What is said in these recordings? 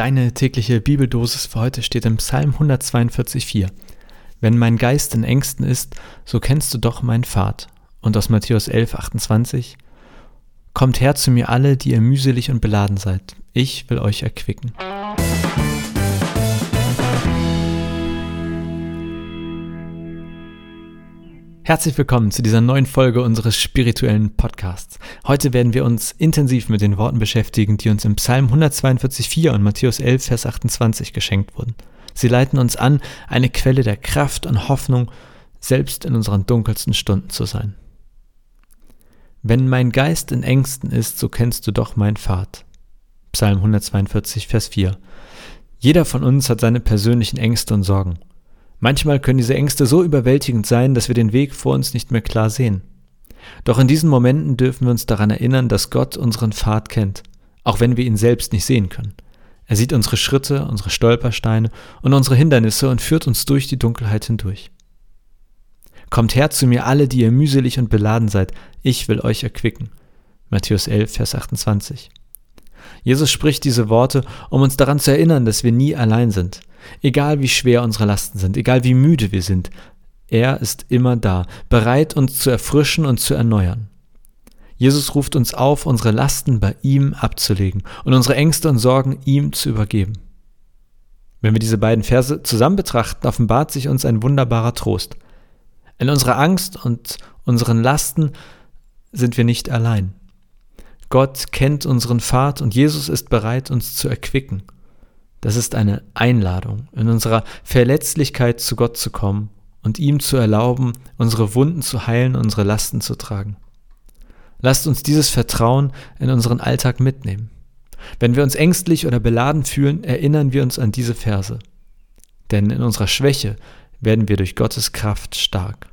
Deine tägliche Bibeldosis für heute steht im Psalm 142,4. Wenn mein Geist in Ängsten ist, so kennst du doch meinen Pfad. Und aus Matthäus 11,28. Kommt her zu mir alle, die ihr mühselig und beladen seid. Ich will euch erquicken. Herzlich willkommen zu dieser neuen Folge unseres spirituellen Podcasts. Heute werden wir uns intensiv mit den Worten beschäftigen, die uns im Psalm 142,4 und Matthäus 11, Vers 28 geschenkt wurden. Sie leiten uns an, eine Quelle der Kraft und Hoffnung, selbst in unseren dunkelsten Stunden zu sein. Wenn mein Geist in Ängsten ist, so kennst du doch mein Pfad. Psalm 142, Vers 4. Jeder von uns hat seine persönlichen Ängste und Sorgen. Manchmal können diese Ängste so überwältigend sein, dass wir den Weg vor uns nicht mehr klar sehen. Doch in diesen Momenten dürfen wir uns daran erinnern, dass Gott unseren Pfad kennt, auch wenn wir ihn selbst nicht sehen können. Er sieht unsere Schritte, unsere Stolpersteine und unsere Hindernisse und führt uns durch die Dunkelheit hindurch. Kommt her zu mir alle, die ihr mühselig und beladen seid, ich will euch erquicken. Matthäus 11, Vers 28. Jesus spricht diese Worte, um uns daran zu erinnern, dass wir nie allein sind. Egal wie schwer unsere Lasten sind, egal wie müde wir sind, er ist immer da, bereit uns zu erfrischen und zu erneuern. Jesus ruft uns auf, unsere Lasten bei ihm abzulegen und unsere Ängste und Sorgen ihm zu übergeben. Wenn wir diese beiden Verse zusammen betrachten, offenbart sich uns ein wunderbarer Trost. In unserer Angst und unseren Lasten sind wir nicht allein. Gott kennt unseren Pfad und Jesus ist bereit, uns zu erquicken. Das ist eine Einladung, in unserer Verletzlichkeit zu Gott zu kommen und ihm zu erlauben, unsere Wunden zu heilen, unsere Lasten zu tragen. Lasst uns dieses Vertrauen in unseren Alltag mitnehmen. Wenn wir uns ängstlich oder beladen fühlen, erinnern wir uns an diese Verse. Denn in unserer Schwäche werden wir durch Gottes Kraft stark.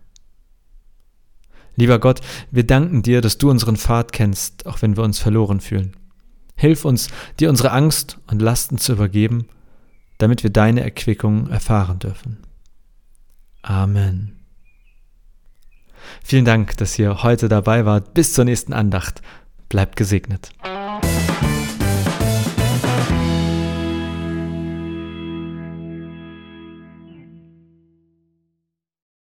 Lieber Gott, wir danken dir, dass du unseren Pfad kennst, auch wenn wir uns verloren fühlen. Hilf uns, dir unsere Angst und Lasten zu übergeben, damit wir deine Erquickung erfahren dürfen. Amen. Vielen Dank, dass ihr heute dabei wart. Bis zur nächsten Andacht. Bleibt gesegnet.